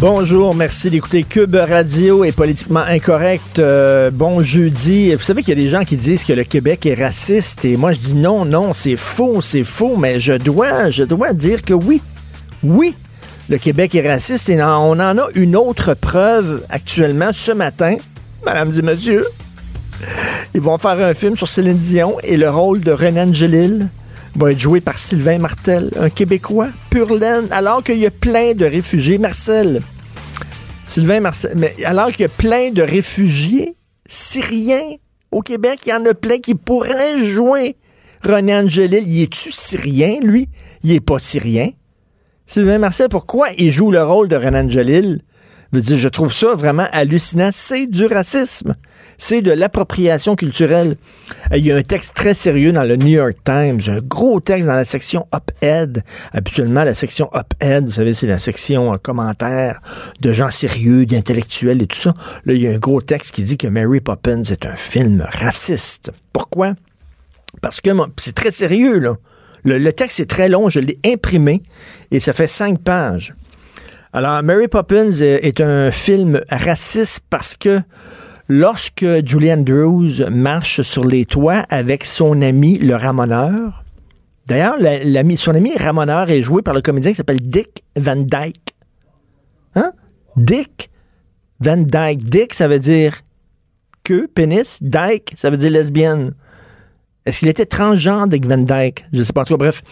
Bonjour, merci d'écouter Cube Radio et politiquement incorrect. Euh, bon jeudi. Vous savez qu'il y a des gens qui disent que le Québec est raciste et moi je dis non, non, c'est faux, c'est faux, mais je dois, je dois dire que oui, oui, le Québec est raciste et on en a une autre preuve actuellement ce matin. Madame dit monsieur, ils vont faire un film sur Céline Dion et le rôle de Renan Angelil va être joué par Sylvain Martel, un Québécois pur laine, alors qu'il y a plein de réfugiés. Marcel, Sylvain Marcel, mais alors qu'il y a plein de réfugiés syriens au Québec, il y en a plein qui pourraient jouer René Angelil. Il est-tu syrien, lui? Il est pas syrien. Sylvain Marcel, pourquoi il joue le rôle de Renan Jalil? Je, je trouve ça vraiment hallucinant. C'est du racisme. C'est de l'appropriation culturelle. Euh, il y a un texte très sérieux dans le New York Times, un gros texte dans la section Op-Ed. Habituellement, la section Op-Ed, vous savez, c'est la section euh, commentaires de gens sérieux, d'intellectuels et tout ça. Là, il y a un gros texte qui dit que Mary Poppins est un film raciste. Pourquoi? Parce que c'est très sérieux, là. Le, texte est très long, je l'ai imprimé et ça fait cinq pages. Alors, Mary Poppins est un film raciste parce que lorsque Julie Andrews marche sur les toits avec son ami le ramoneur, d'ailleurs, son ami ramoneur est joué par le comédien qui s'appelle Dick Van Dyke. Hein? Dick Van Dyke. Dick, ça veut dire que, pénis. Dyke, ça veut dire lesbienne. Est-ce qu'il était transgenre, Dick Van Dyke? Je sais pas trop. Bref,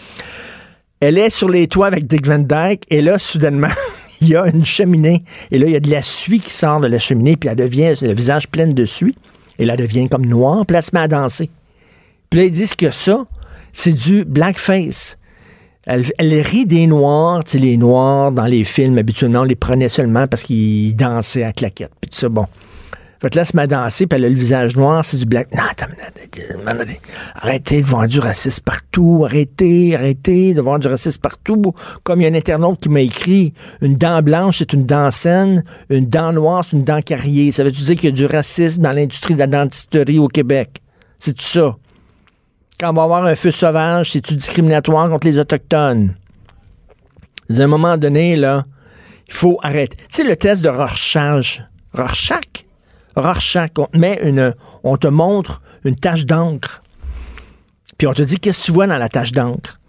elle est sur les toits avec Dick Van Dyke et là, soudainement, il y a une cheminée. Et là, il y a de la suie qui sort de la cheminée, puis elle devient le visage plein de suie. Et là, elle devient comme noire, puis elle se met à danser. Puis là, ils disent que ça, c'est du blackface. Elle, elle, rit des Noirs, tu sais, les Noirs dans les films, habituellement, on les prenait seulement parce qu'ils dansaient à claquette. Puis tout ça, bon. Fait que là, elle se met à danser, puis elle a le visage noir, c'est du black. Non, arrêtez de voir du racisme partout, arrêtez, arrêtez de voir du racisme partout. Comme il y a un internaute qui m'a écrit, une dent blanche, c'est une dent saine, une dent noire, c'est une dent carriée. Ça veut-tu dire qu'il y a du racisme dans l'industrie de la dentisterie au Québec? C'est tout ça? Quand on va avoir un feu sauvage, c'est-tu discriminatoire contre les Autochtones? À un moment donné, là, il faut arrêter. Tu sais, le test de Rorschach, Rorschach, On te met une, on te montre une tache d'encre. Puis on te dit, qu'est-ce que tu vois dans la tache d'encre?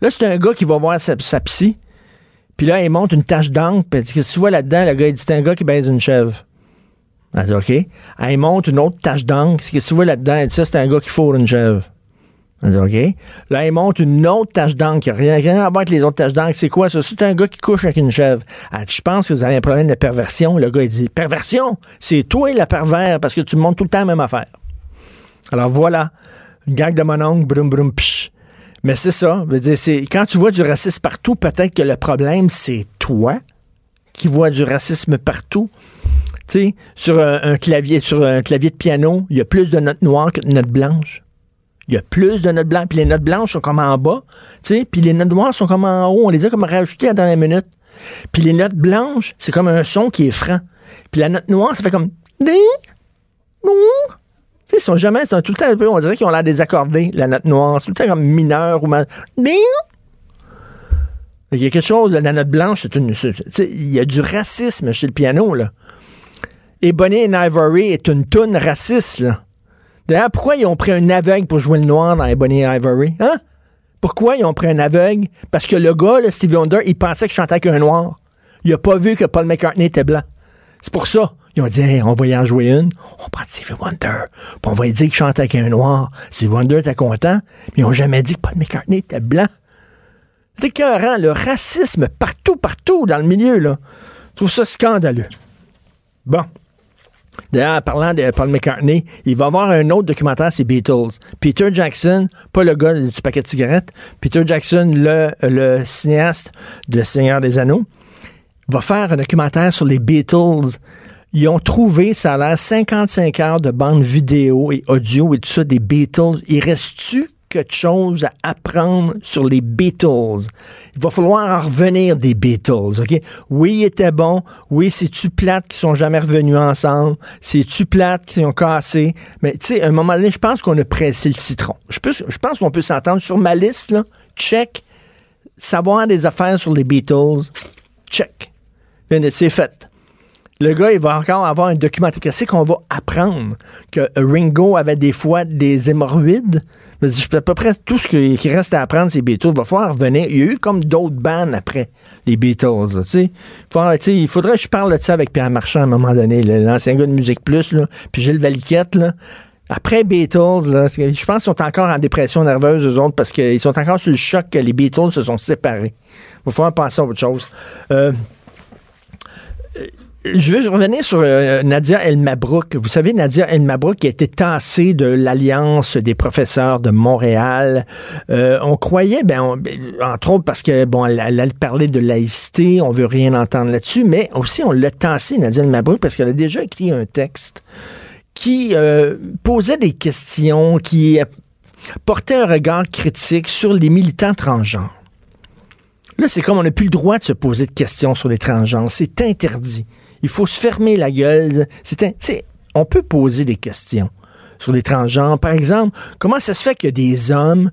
Là, c'est un gars qui va voir sa, psy. Puis là, il montre une tache d'encre. Puis qu'est-ce que tu vois là-dedans? Le gars, il dit, c'est un gars qui baise une chèvre. Elle dit, OK. il montre une autre tache d'encre. Qu'est-ce que tu vois là-dedans? Il dit, ça, c'est un gars qui fourre une chèvre. OK. Là, il monte une autre tache d'encre qui n'a rien, à voir avec les autres taches d'encre. C'est quoi ça? C'est un gars qui couche avec une chèvre. Ah, je pense que vous avez un problème de perversion? Le gars, il dit Perversion? C'est toi la pervers parce que tu montes tout le temps la même affaire. Alors voilà. Gag de mon oncle, brum brum psh. Mais c'est ça. Dire, c'est, quand tu vois du racisme partout, peut-être que le problème, c'est toi qui vois du racisme partout. Tu sais, sur un, clavier, sur un clavier de piano, il y a plus de notes noires que de notes blanches. Il y a plus de notes blanches. Puis les notes blanches sont comme en bas, puis les notes noires sont comme en haut. On les a comme rajoutées à la dernière minute. Puis les notes blanches, c'est comme un son qui est franc. Puis la note noire, ça fait comme... Ils sont jamais... Ils sont tout le temps peu... On dirait qu'ils ont l'air désaccordés, la note noire. C'est tout le temps comme mineur ou... Mal... Il y a quelque chose, la note blanche, c'est une... Il y a du racisme chez le piano, là. Et Bonnie and Ivory est une toune raciste, là. D'ailleurs, pourquoi ils ont pris un aveugle pour jouer le noir dans les Ivory? Hein? Pourquoi ils ont pris un aveugle? Parce que le gars, le Stevie Wonder, il pensait que je chantais avec un noir. Il a pas vu que Paul McCartney était blanc. C'est pour ça. Ils ont dit, on va y en jouer une. On prend Stevie Wonder. Puis on va lui dire qu'il chantait avec un noir. Stevie Wonder était content. Mais ils ont jamais dit que Paul McCartney était blanc. C'est écœurant, le racisme partout, partout dans le milieu, là. Je trouve ça scandaleux. Bon. D'ailleurs, en parlant de Paul McCartney, il va avoir un autre documentaire, c'est Beatles. Peter Jackson, pas le gars du paquet de cigarettes, Peter Jackson, le, le cinéaste de Seigneur des Anneaux, va faire un documentaire sur les Beatles. Ils ont trouvé, ça a l'air, 55 heures de bande vidéo et audio et tout ça des Beatles. Il reste-tu quelque chose à apprendre sur les Beatles. Il va falloir en revenir des Beatles, OK? Oui, ils étaient bons. Oui, c'est-tu plate qui sont jamais revenus ensemble? C'est-tu plate qui ont cassé? Mais, tu sais, à un moment donné, je pense qu'on a pressé le citron. Je, pense qu'on peut s'entendre sur ma liste. Check. Savoir des affaires sur les Beatles. Check. C'est fait le gars, il va encore avoir un documentaire. Qu'est-ce qu'on va apprendre? Que Ringo avait des fois des hémorroïdes? C'est à peu près tout ce qui reste à apprendre, c'est Beatles. Il va falloir revenir. Il y a eu comme d'autres bands après les Beatles. il faudrait que je parle de ça avec Pierre Marchand à un moment donné, l'ancien gars de Musique Plus, là, puis Gilles Valiquette. Là. Après Beatles, là, je pense qu'ils sont encore en dépression nerveuse, eux autres, parce qu'ils sont encore sur le choc que les Beatles se sont séparés. Il va falloir penser à autre chose. Euh, je veux revenir sur euh, Nadia El Mabrouk. Vous savez, Nadia El Mabrouk a été tassée de l'Alliance des professeurs de Montréal. Euh, on croyait, ben, ben, entre autres parce que, bon, elle, parlait de laïcité, on veut rien entendre là-dessus, mais aussi on l'a tassée, Nadia El Mabrouk, parce qu'elle a déjà écrit un texte qui euh, posait des questions, qui portait un regard critique sur les militants transgenres. Là, c'est comme on n'a plus le droit de se poser de questions sur les transgenres. C'est interdit. Il faut se fermer la gueule. C'est on peut poser des questions sur les transgenres. Par exemple, comment ça se fait qu'il y des hommes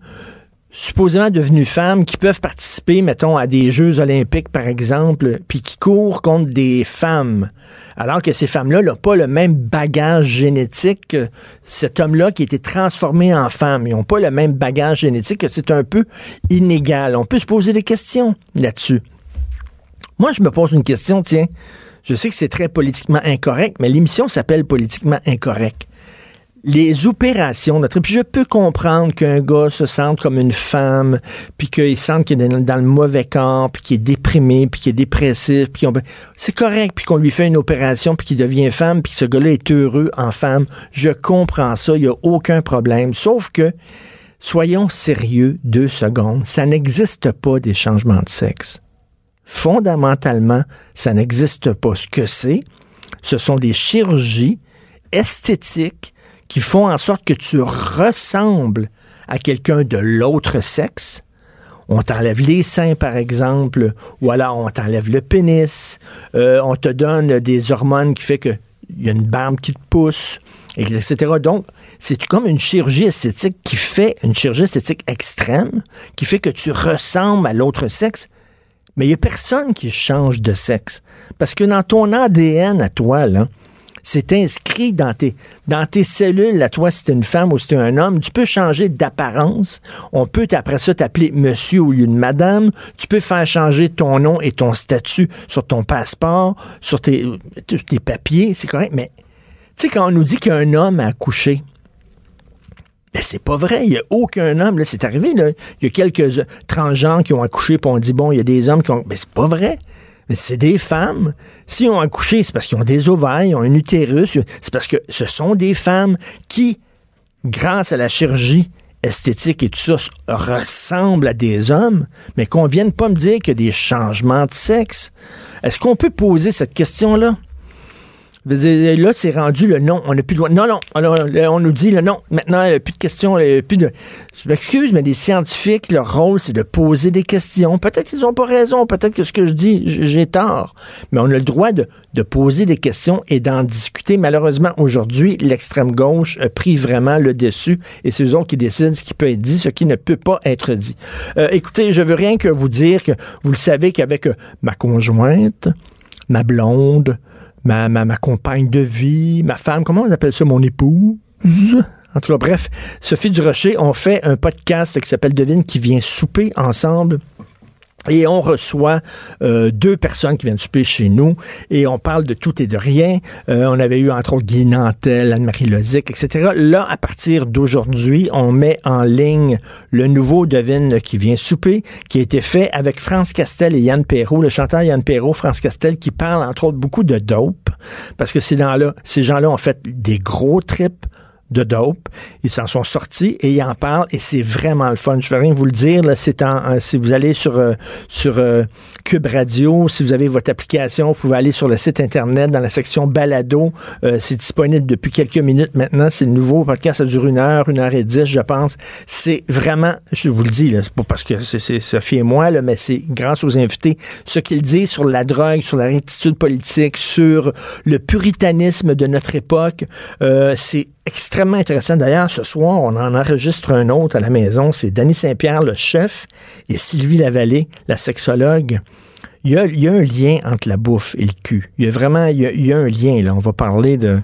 supposément devenus femmes qui peuvent participer, mettons, à des Jeux olympiques, par exemple, puis qui courent contre des femmes, alors que ces femmes-là n'ont pas le même bagage génétique que cet homme-là qui a été transformé en femme. Ils n'ont pas le même bagage génétique, c'est un peu inégal. On peut se poser des questions là-dessus. Moi, je me pose une question, tiens. Je sais que c'est très politiquement incorrect, mais l'émission s'appelle Politiquement incorrect. Les opérations, notre, puis je peux comprendre qu'un gars se sente comme une femme, puis qu'il sente qu'il est dans, le mauvais corps, puis qu'il est déprimé, puis qu'il est dépressif, puis c'est correct, puis qu'on lui fait une opération, puis qu'il devient femme, puis que ce gars-là est heureux en femme. Je comprends ça, il n'y a aucun problème. Sauf que, soyons sérieux deux secondes, ça n'existe pas des changements de sexe. Fondamentalement, ça n'existe pas. Ce que c'est, ce sont des chirurgies esthétiques qui font en sorte que tu ressembles à quelqu'un de l'autre sexe. On t'enlève les seins, par exemple, ou alors on t'enlève le pénis, euh, on te donne des hormones qui fait que il y a une barbe qui te pousse, etc. Donc, c'est comme une chirurgie esthétique qui fait, une chirurgie esthétique extrême, qui fait que tu ressembles à l'autre sexe, mais il n'y a personne qui change de sexe. Parce que dans ton ADN à toi, là, c'est inscrit dans tes, tes cellules, à toi, si es une femme ou si es un homme, tu peux changer d'apparence. On peut, après ça, t'appeler monsieur au lieu de madame. Tu peux faire changer ton nom et ton statut sur ton passeport, sur tes, tes papiers, c'est correct. Mais, tu sais, quand on nous dit qu'un homme a accouché, ben, c'est pas vrai. Il n'y a aucun homme. Là, c'est arrivé. Là. Il y a quelques transgenres qui ont accouché, puis on dit, bon, il y a des hommes qui ont. Mais c'est pas vrai. C'est des femmes. S'ils ont accouché, c'est parce qu'ils ont des ovaires, ils ont un utérus. C'est parce que ce sont des femmes qui, grâce à la chirurgie esthétique et tout ça, ressemblent à des hommes, mais qu'on vienne pas me dire qu'il y a des changements de sexe. Est-ce qu'on peut poser cette question-là? Là, c'est rendu le non. On n'a plus le droit. Non, non. on nous dit le non. Maintenant, il n'y a plus de questions. plus de. Je m'excuse, mais les scientifiques, leur rôle, c'est de poser des questions. Peut-être qu'ils n'ont pas raison. Peut-être que ce que je dis, j'ai tort. Mais on a le droit de, de poser des questions et d'en discuter. Malheureusement, aujourd'hui, l'extrême gauche a pris vraiment le dessus et c'est eux autres qui décident ce qui peut être dit, ce qui ne peut pas être dit. Euh, écoutez, je veux rien que vous dire que vous le savez qu'avec euh, ma conjointe, ma blonde, ma, ma, compagne de vie, ma femme, comment on appelle ça, mon épouse? En tout cas, bref, Sophie Durocher, on fait un podcast qui s'appelle Devine qui vient souper ensemble et on reçoit euh, deux personnes qui viennent souper chez nous et on parle de tout et de rien. Euh, on avait eu entre autres Guy Nantel, Anne-Marie Lozic, etc. Là, à partir d'aujourd'hui, on met en ligne le nouveau Devine qui vient souper, qui a été fait avec France Castel et Yann Perrault, le chanteur Yann Perrault, France Castel, qui parle entre autres beaucoup de dope, parce que gens-là, ces gens-là ont fait des gros trips de dope. Ils s'en sont sortis et ils en parlent et c'est vraiment le fun. Je vais rien vous le dire. Là, c'est en, si vous allez sur euh, sur euh, Cube Radio, si vous avez votre application, vous pouvez aller sur le site internet dans la section balado. Euh, c'est disponible depuis quelques minutes maintenant. C'est le nouveau podcast. Ça dure une heure, une heure et dix, je pense. C'est vraiment, je vous le dis, là, c'est pas parce que c'est Sophie et moi, là, mais c'est grâce aux invités. Ce qu'ils disent sur la drogue, sur la rectitude politique, sur le puritanisme de notre époque, c'est extrêmement intéressant. D'ailleurs, ce soir, on en enregistre un autre à la maison. C'est Danny Saint-Pierre, le chef, et Sylvie Lavallée, la sexologue. Il y, a, il y, a, un lien entre la bouffe et le cul. Il y a vraiment, il y a, un lien là. On va parler de,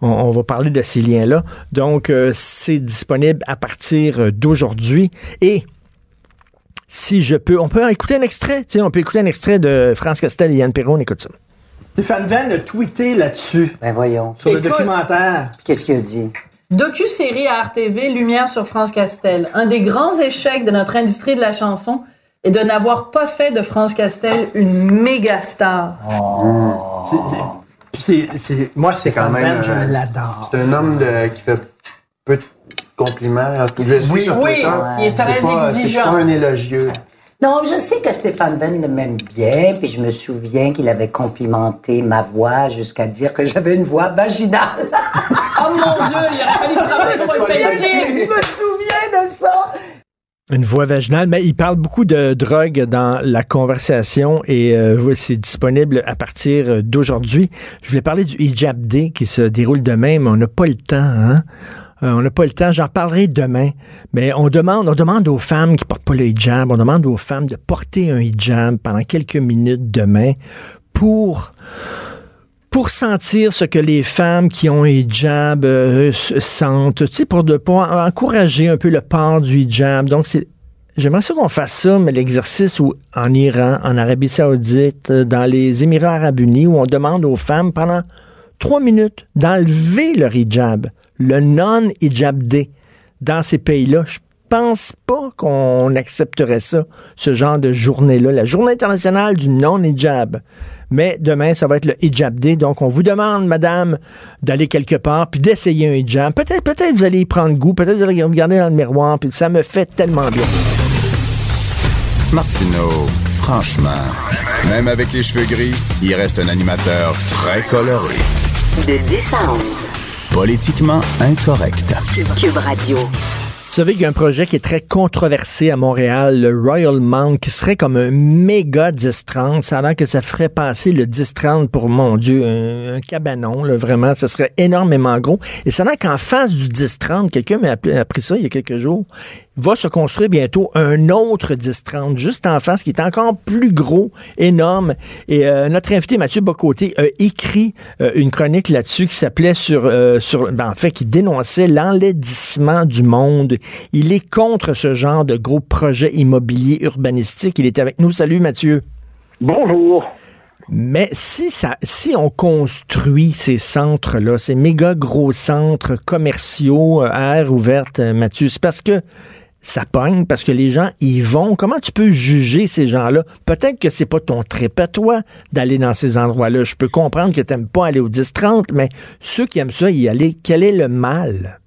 on, va parler de ces liens-là. Donc, euh, c'est disponible à partir d'aujourd'hui. Et si je peux, on peut écouter un extrait. On peut écouter un extrait de France Castel et Yann Perron. On écoute ça. Stéphane Venn a tweeté là-dessus. Ben voyons. Sur le documentaire. Qu'est-ce qu'il a dit? Docu-série à RTV, Lumière sur France Castel. Un des grands échecs de notre industrie de la chanson est de n'avoir pas fait de France Castel une méga star. Oh. C'est, moi, c'est quand même. je l'adore. C'est un homme qui fait peu de compliments. oui, oui, il est très exigeant. C'est pas un élogieux. Non, je sais que Stéphane Venn le m'aime bien, puis je me souviens qu'il avait complimenté ma voix jusqu'à dire que j'avais une voix vaginale. oh mon Dieu, il a fallu que je Je me souviens de ça. Une voix vaginale, mais il parle beaucoup de drogue dans la conversation et euh, c'est disponible à partir d'aujourd'hui. Je voulais parler du hijab day qui se déroule demain, mais on n'a pas le temps. Hein? Euh, on n'a pas le temps. J'en parlerai demain. Mais on demande, on demande aux femmes qui portent pas le hijab, on demande aux femmes de porter un hijab pendant quelques minutes demain pour pour sentir ce que les femmes qui ont un hijab euh, sentent, tu sais, pour, de, encourager un peu le port du hijab. Donc, c'est J'aimerais ça qu'on fasse ça, mais l'exercice en Iran, en Arabie Saoudite, euh, dans les Émirats Arabes Unis, où on demande aux femmes pendant trois minutes d'enlever leur hijab le non-hijab day dans ces pays-là. Je pense pas qu'on accepterait ça, ce genre de journée-là, la journée internationale du non-hijab. Mais demain, ça va être le hijab day. Donc, on vous demande, madame, d'aller quelque part puis d'essayer un hijab. Peut-être, peut-être vous allez y prendre goût. Peut-être vous allez regarder dans le miroir puis ça me fait tellement bien. Martineau, franchement, même avec les cheveux gris, il reste un animateur très coloré. De 10 à 11. Politiquement incorrect. Cube Radio. Vous savez qu'il y a un projet qui est très controversé à Montréal, le Royal Mount, qui serait comme un méga 10-30. Ça a l'air que ça ferait passer le 10-30 pour, mon Dieu, un, cabanon, là, vraiment. Ça serait énormément gros. Et ça a l'air qu'en face du 10-30, quelqu'un m'a appris ça il y a quelques jours, va se construire bientôt un autre 10-30 juste en face qui est encore plus gros, énorme. Et euh, notre invité Mathieu Bocoté a écrit euh, une chronique là-dessus qui s'appelait sur, euh, sur ben, en fait, qui dénonçait l'enlaidissement du monde. Il est contre ce genre de gros projets immobiliers urbanistiques. Il est avec nous. Salut Mathieu. Bonjour. Mais si ça, si on construit ces centres-là, ces méga gros centres commerciaux à air ouverte, Mathieu, c'est parce que ça pogne parce que les gens y vont. Comment tu peux juger ces gens-là? Peut-être que c'est pas ton trip à toi d'aller dans ces endroits-là. Je peux comprendre que tu n'aimes pas aller au 10-30, mais ceux qui aiment ça, y aller, quel est le mal?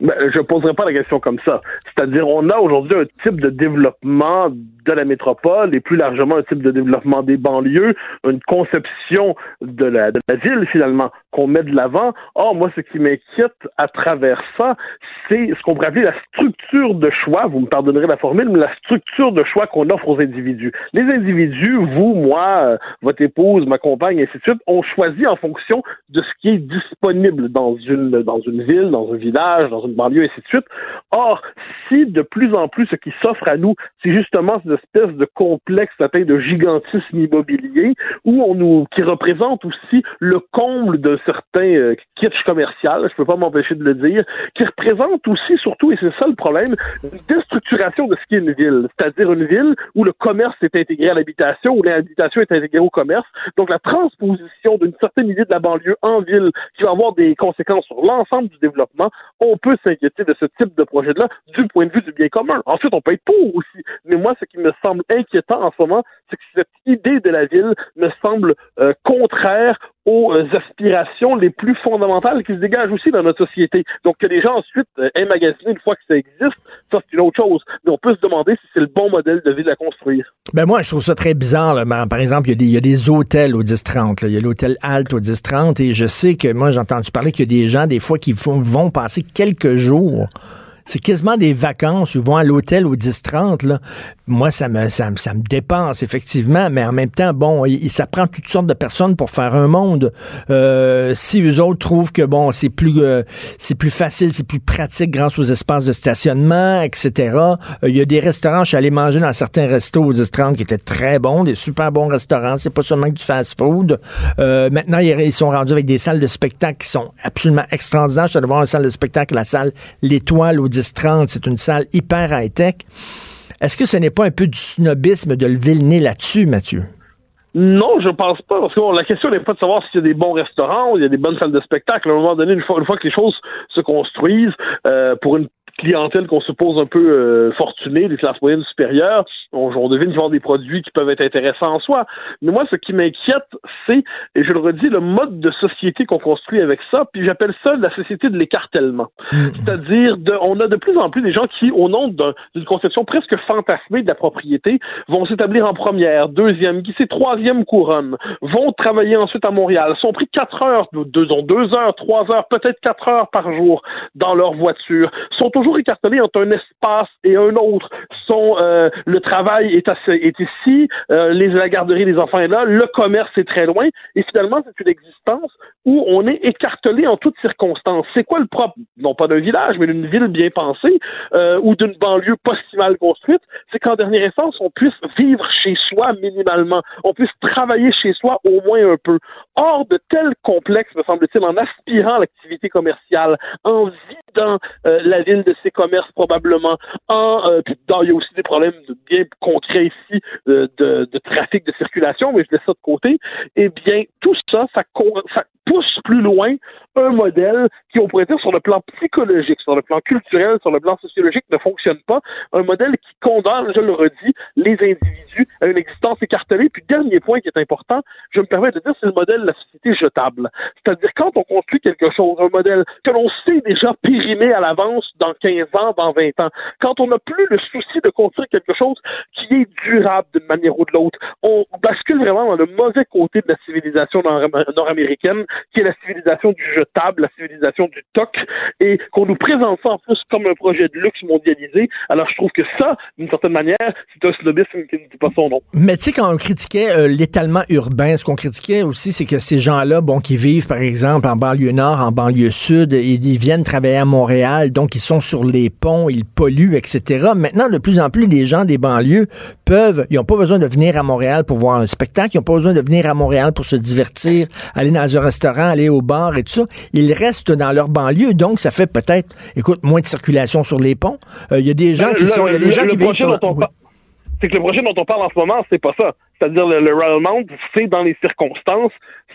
Ben, je ne poserai pas la question comme ça. C'est-à-dire, on a aujourd'hui un type de développement de la métropole et plus largement un type de développement des banlieues, une conception de la, de la ville finalement qu'on met de l'avant. Or, moi, ce qui m'inquiète à travers ça, c'est ce qu'on pourrait appeler la structure de choix, vous me pardonnerez la formule, mais la structure de choix qu'on offre aux individus. Les individus, vous, moi, euh, votre épouse, ma compagne, et ainsi de suite, ont choisi en fonction de ce qui est disponible dans une, dans une ville, dans un village, dans une banlieue, et ainsi de suite. Or, si de plus en plus ce qui s'offre à nous, c'est justement cette espèce de complexe atteint de gigantisme immobilier, où on nous, qui représente aussi le comble de certains euh, kitsch commercial, je peux pas m'empêcher de le dire, qui représente aussi, surtout, et c'est ça le problème, une déstructuration de ce qu'est une ville. C'est-à-dire une ville où le commerce est intégré à l'habitation, où l'habitation est intégrée au commerce. Donc la transposition d'une certaine idée de la banlieue en ville qui va avoir des conséquences sur l'ensemble du développement, on peut s'inquiéter de ce type de projet-là du point de vue du bien commun. Ensuite, on peut être pour aussi. Mais moi, ce qui me semble inquiétant en ce moment, c'est que cette idée de la ville me semble euh, contraire aux euh, aspirations les plus fondamentales qui se dégagent aussi dans notre société. Donc que les gens ensuite euh, aient magasiné une fois que ça existe, ça c'est une autre chose. Mais on peut se demander si c'est le bon modèle de ville à construire. Ben moi, je trouve ça très bizarre. Par exemple, il y, a des, hôtels au 10-30. Il y a l'hôtel Alt au 10-30 et je sais que moi, j'ai entendu parler qu'il y a des gens, des fois, qui vont passer quelques jours c'est quasiment des vacances. Ils vont à l'hôtel au 10-30. Là. Moi, ça me, ça, ça, me dépense, effectivement. Mais en même temps, bon, ça prend toutes sortes de personnes pour faire un monde. Euh, si eux autres trouvent que, bon, c'est plus, euh, c'est plus facile, c'est plus pratique grâce aux espaces de stationnement, etc. Euh, il y a des restaurants, je suis allé manger dans certains restos au 10-30 qui étaient très bons, des super bons restaurants. C'est pas seulement du fast-food. maintenant, ils, sont rendus avec des salles de spectacle qui sont absolument extraordinaires. Je suis allé voir une salle de spectacle, la salle L'Étoile au 10-30. C'est une salle hyper high-tech. Est-ce que ce n'est pas un peu du snobisme de lever le nez là-dessus, Mathieu? Non, je pense pas. Parce que la question n'est pas de savoir s'il y a des bons restaurants ou il y a des bonnes salles de spectacle. À un moment donné, une fois, que les choses se construisent, euh, pour une clientèle qu'on suppose un peu euh, fortunée, des classes moyennes supérieures, on, on devine qu'ils des produits qui peuvent être intéressants en soi. Mais moi, ce qui m'inquiète, c'est, et je le redis, le mode de société qu'on construit avec ça, puis j'appelle ça la société de l'écartèlement. Mm. C'est-à-dire, on a de plus en plus des gens qui, au nom d'une conception presque fantasmée de la propriété, vont s'établir en première, deuxième, qui c'est troisième couronne, vont travailler ensuite à Montréal, sont pris quatre heures, deux, deux heures, trois heures, peut-être quatre heures par jour dans leur voiture, sont toujours écartelés entre un espace et un autre. Sont, euh, le travail est, ici, euh, les, la garderie des enfants est là, le commerce est très loin, et finalement, c'est une existence où on est écartelé en toutes circonstances. C'est quoi le propre, non pas d'un village, mais d'une ville bien pensée, euh, ou d'une banlieue pas si mal construite, c'est qu'en dernière instance, on puisse vivre chez soi minimalement, on puisse travailler chez soi au moins un peu. Hors de tels complexes, me semble-t-il, en aspirant à l'activité commerciale, en vidant la ville de ses commerces probablement, en, euh, il y a aussi des problèmes bien concrets ici de, de, trafic de circulation, mais je laisse ça de côté, eh bien, tout ça, ça, pousse plus loin un modèle qui, on pourrait dire, sur le plan psychologique, sur le plan culturel, sur le plan sociologique, ne fonctionne pas. Un modèle qui condamne, je le redis, les individus à une existence écartelée. Puis, dernier point qui est important, je me permets de dire, c'est le modèle de la société jetable. C'est-à-dire, quand on construit quelque chose, un modèle que l'on sait déjà périmer à l'avance dans 15 ans, dans 20 ans, quand on n'a plus le souci de construire quelque chose qui est durable d'une manière ou de l'autre, on bascule vraiment dans le mauvais côté de la civilisation nord-américaine qui est la civilisation du jetable, la civilisation du toc, et qu'on nous présente ça en plus comme un projet de luxe mondialisé. Alors je trouve que ça, d'une certaine manière, c'est un snobisme qui ne dit pas son nom. Mais tu sais, quand on critiquait euh, l'étalement urbain, ce qu'on critiquait aussi, c'est que ces gens-là, bon, qui vivent par exemple en banlieue nord, en banlieue sud, ils, ils viennent travailler à Montréal, donc ils sont sur les ponts, ils polluent, etc. Maintenant, de plus en plus, les gens des banlieues peuvent, ils n'ont pas besoin de venir à Montréal pour voir un spectacle, ils n'ont pas besoin de venir à Montréal pour se divertir, aller dans un restaurant, aller au bar et tout ça. Ils restent dans leur banlieue, donc ça fait peut-être, écoute, moins de circulation sur les ponts. Euh, il y a des gens qui sont, il y a des gens qui vivent sur c'est que le projet dont on parle en ce moment, c'est pas ça. C'est-à-dire le, le Royal Mount, c'est dans les circonstances,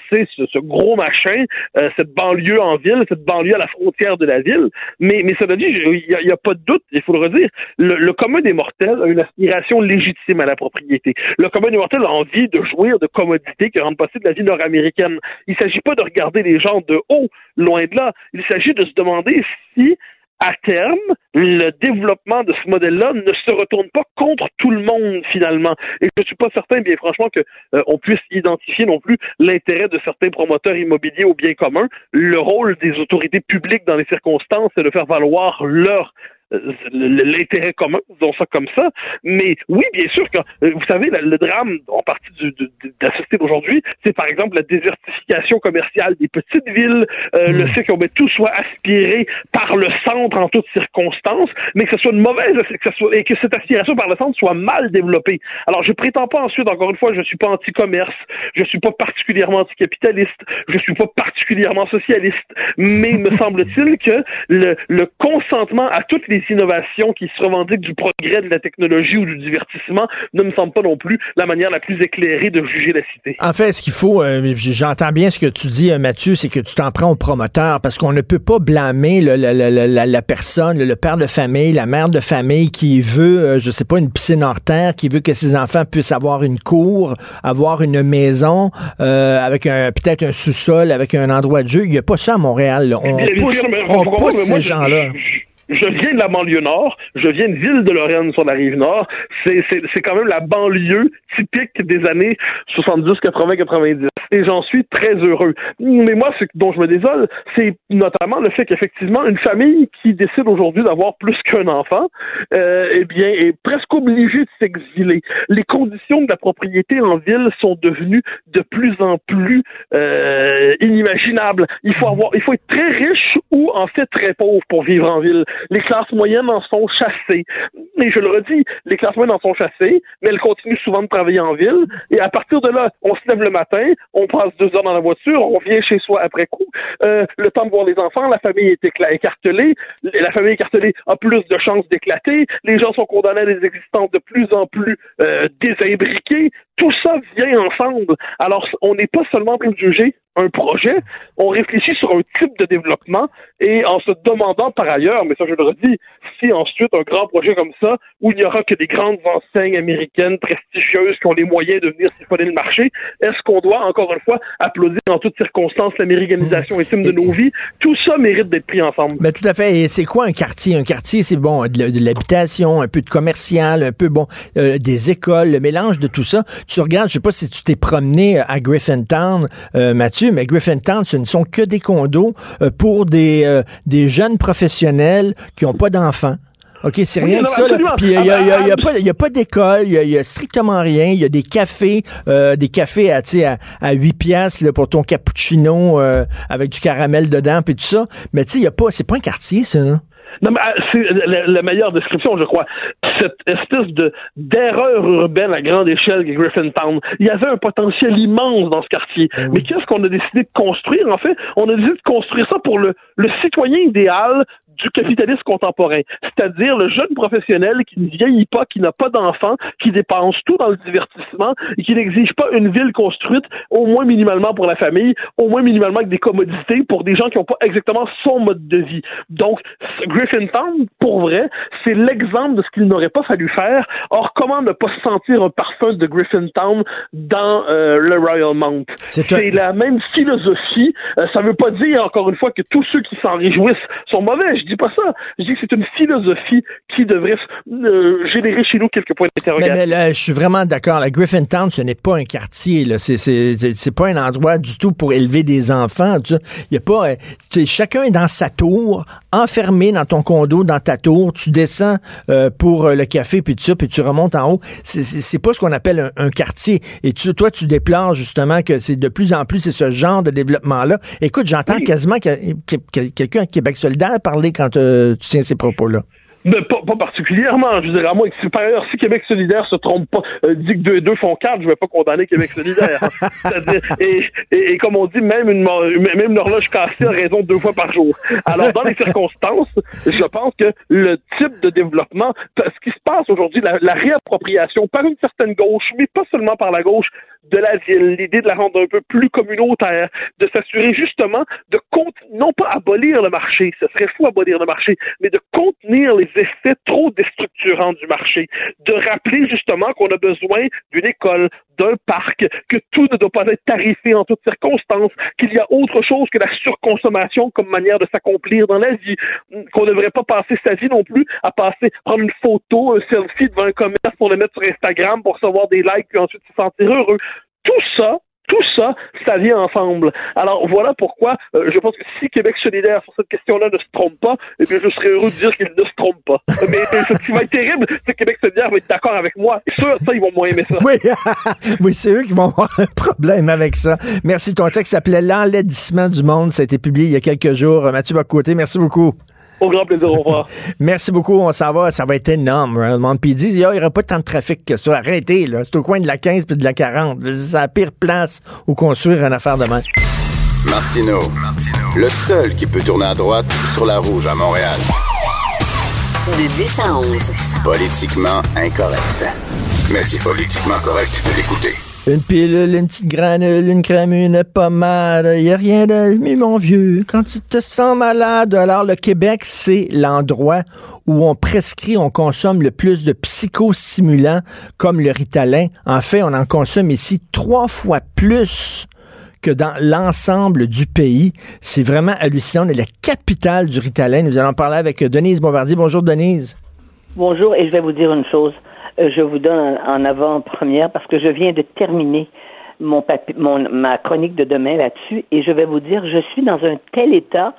c'est ce, gros machin, euh, cette banlieue en ville, cette banlieue à la frontière de la ville. Mais, mais cela dit, il n'y a, pas de doute, il faut le redire, le, commun des mortels a une aspiration légitime à la propriété. Le commun des mortels a envie de jouir de commodités qui rendent possible la vie nord-américaine. Il ne s'agit pas de regarder les gens de haut, loin de là. Il s'agit de se demander si à terme, le développement de ce modèle-là ne se retourne pas contre tout le monde finalement. Et je ne suis pas certain, bien franchement, qu'on euh, puisse identifier non plus l'intérêt de certains promoteurs immobiliers au bien commun. Le rôle des autorités publiques dans les circonstances, c'est de faire valoir leur l'intérêt commun, disons ça comme ça. Mais oui, bien sûr que, euh, vous savez, le, drame en partie de, de, la société d'aujourd'hui, c'est par exemple la désertification commerciale des petites villes, euh, le hmm. fait qu'on met tout soit aspiré par le centre en toutes circonstances, mais que ce soit une mauvaise, que ce soit, et que cette aspiration par le centre soit mal développée. Alors, je prétends pas ensuite, encore une fois, je suis pas anti-commerce, je suis pas particulièrement anticapitaliste, je suis pas particulièrement socialiste, mais me semble-t-il que le, le consentement à toutes les innovations qui se revendiquent du progrès de la technologie ou du divertissement ne me semble pas non plus la manière la plus éclairée de juger la cité. En fait, ce qu'il faut, euh, j'entends bien ce que tu dis, euh, Mathieu, c'est que tu t'en prends au promoteur parce qu'on ne peut pas blâmer le, la, la, la, la, personne, le, père de famille, la mère de famille qui veut, euh, je sais pas, une piscine hors terre, qui veut que ses enfants puissent avoir une cour, avoir une maison avec un peut-être un sous-sol, avec un endroit de jeu. Il n'y a pas ça à Montréal. Là. On pousse, on pousse ces gens-là je viens de la banlieue nord, je viens de Ville de Lorraine sur la rive nord. C'est quand même la banlieue typique des années 70, 80, 90. Et j'en suis très heureux. Mais moi, ce dont je me désole, c'est notamment le fait qu'effectivement, une famille qui décide aujourd'hui d'avoir plus qu'un enfant, euh, eh bien, est presque obligée de s'exiler. Les conditions de la propriété en ville sont devenues de plus en plus euh, inimaginables. Il faut avoir, il faut être très riche ou en fait très pauvre pour vivre en ville. Les classes moyennes en sont chassées. Et je le redis, les classes moyennes en sont chassées, mais elles continuent souvent de travailler en ville. Et à partir de là, on se lève le matin, on passe deux heures dans la voiture, on vient chez soi après coup. Euh, le temps de voir les enfants, la famille est écartelée. La famille écartelée a plus de chances d'éclater. Les gens sont condamnés à des existences de plus en plus euh, désimbriquées. Tout ça vient ensemble. Alors, on n'est pas seulement en un projet, on réfléchit sur un type de développement et en se demandant par ailleurs, mais ça je le redis, si ensuite un grand projet comme ça, où il n'y aura que des grandes enseignes américaines prestigieuses qui ont les moyens de venir siphonner le marché, est-ce qu'on doit encore une fois applaudir en toutes circonstances l'américanisation intime de nos vies? Tout ça mérite d'être pris ensemble. Ben, tout à fait. Et c'est quoi un quartier? Un quartier, c'est bon, de l'habitation, un peu de commercial, un peu bon, euh, des écoles, le mélange de tout ça. Tu regardes, je sais pas si tu t'es promené à Griffintown, euh, Mathieu, mais Griffintown, ce ne sont que des condos euh, pour des, euh, des jeunes professionnels qui n'ont pas d'enfants. OK, c'est rien que ça. Puis il n'y a, y a, pas, a pas d'école, il y, a, strictement rien. Il y a des cafés, euh, des cafés à, à, à 8 piastres pour ton cappuccino avec du caramel dedans, puis tout ça. Mais tu sais, il y a pas, c'est pas un quartier, ça. Non, mais ah, c'est la, meilleure description, je crois. Cette espèce de d'erreur urbaine à grande échelle que Griffintown. Il y avait un potentiel immense dans ce quartier. Ben mais qu'est-ce qu'on a décidé de construire, en fait? On a décidé de construire ça pour le, le citoyen idéal du capitalisme contemporain, c'est-à-dire le jeune professionnel qui ne vieillit pas, qui n'a pas d'enfants, qui dépense tout dans le divertissement et qui n'exige pas une ville construite au moins minimalement pour la famille, au moins minimalement avec des commodités pour des gens qui n'ont pas exactement son mode de vie. Donc, Griffintown, pour vrai, c'est l'exemple de ce qu'il n'aurait pas fallu faire. Or, comment ne pas sentir un parfum de Griffintown dans euh, le Royal Mount? C'est la même philosophie. Euh, ça ne veut pas dire, encore une fois, que tous ceux qui s'en réjouissent sont mauvais je dis pas ça. Je dis que c'est une philosophie qui devrait euh, générer chez nous quelques points d'interrogation. Mais, là, je suis vraiment d'accord. La Griffintown, ce n'est pas un quartier. Là. C'est, c'est, pas un endroit du tout pour élever des enfants. Tu Il y a pas. Euh, chacun est dans sa tour, enfermé dans ton condo, dans ta tour. Tu descends euh, pour le café, puis tout ça, puis tu remontes en haut. C'est, pas ce qu'on appelle un, quartier. Et tu, toi, tu déplores justement que c'est de plus en plus c'est ce genre de développement-là. Écoute, j'entends quasiment que, quelqu'un à Québec solidaire parler quand euh, tu tiens ces propos-là? Mais pas, particulièrement. Je veux dire, à moi, par ailleurs, si Québec solidaire se trompe pas, euh, dit que deux et deux font quatre, je vais pas condamner Québec solidaire. et, et, comme on dit, même une, même une horloge cassée a raison deux fois par jour. Alors, dans les circonstances, je pense que le type de développement, ce qui se passe aujourd'hui, la, la réappropriation par une certaine gauche, mais pas seulement par la gauche, de la ville, l'idée de la rendre un peu plus communautaire, de s'assurer justement de non pas abolir le marché, ce serait fou abolir le marché, mais de contenir les effets trop déstructurants du marché, de rappeler justement qu'on a besoin d'une école, d'un parc, que tout ne doit pas être tarifé en toutes circonstances, qu'il y a autre chose que la surconsommation comme manière de s'accomplir dans la vie, qu'on ne devrait pas passer sa vie non plus à passer, prendre une photo, un selfie devant un commerce pour le mettre sur Instagram pour recevoir des likes puis ensuite se sentir heureux. Tout ça, tout ça, ça vient ensemble. Alors voilà pourquoi euh, je pense que si Québec solidaire sur cette question-là ne se trompe pas, eh bien je serais heureux de dire qu'il ne se trompe pas. Mais, ce qui va être terrible, c'est que Québec solidaire va être d'accord avec moi. Et ça, ça, ils vont moins aimer ça. Oui, oui c'est eux qui vont avoir un problème avec ça. Merci. Ton texte s'appelait L'enlaidissement du monde. Ça a été publié il y a quelques jours. Mathieu Bacoté, merci beaucoup. Au grand plaisir, au revoir. Merci beaucoup, on s'en va, ça va être énorme. Hein. Puis ils disent, il n'y aura pas tant de trafic que ça. Arrêtez, là. C'est au coin de la 15 et de la 40. C'est la pire place où construire une affaire de main. Martino, le seul qui peut tourner à droite sur la rouge à Montréal. De 10 à 11. Politiquement incorrect. Mais c'est politiquement correct de l'écouter. Une pilule, une petite granule, une crème, une pommade, y a rien de mais mon vieux. Quand tu te sens malade, alors le Québec, c'est l'endroit où on prescrit, on consomme le plus de psychostimulants comme le Ritalin. En fait, on en consomme ici trois fois plus que dans l'ensemble du pays. C'est vraiment hallucinant. On est la capitale du Ritalin. Nous allons parler avec Denise Bombardier. Bonjour Denise. Bonjour, et je vais vous dire une chose. Euh, je vous donne en avant-première parce que je viens de terminer mon, mon ma chronique de demain là-dessus et je vais vous dire, je suis dans un tel état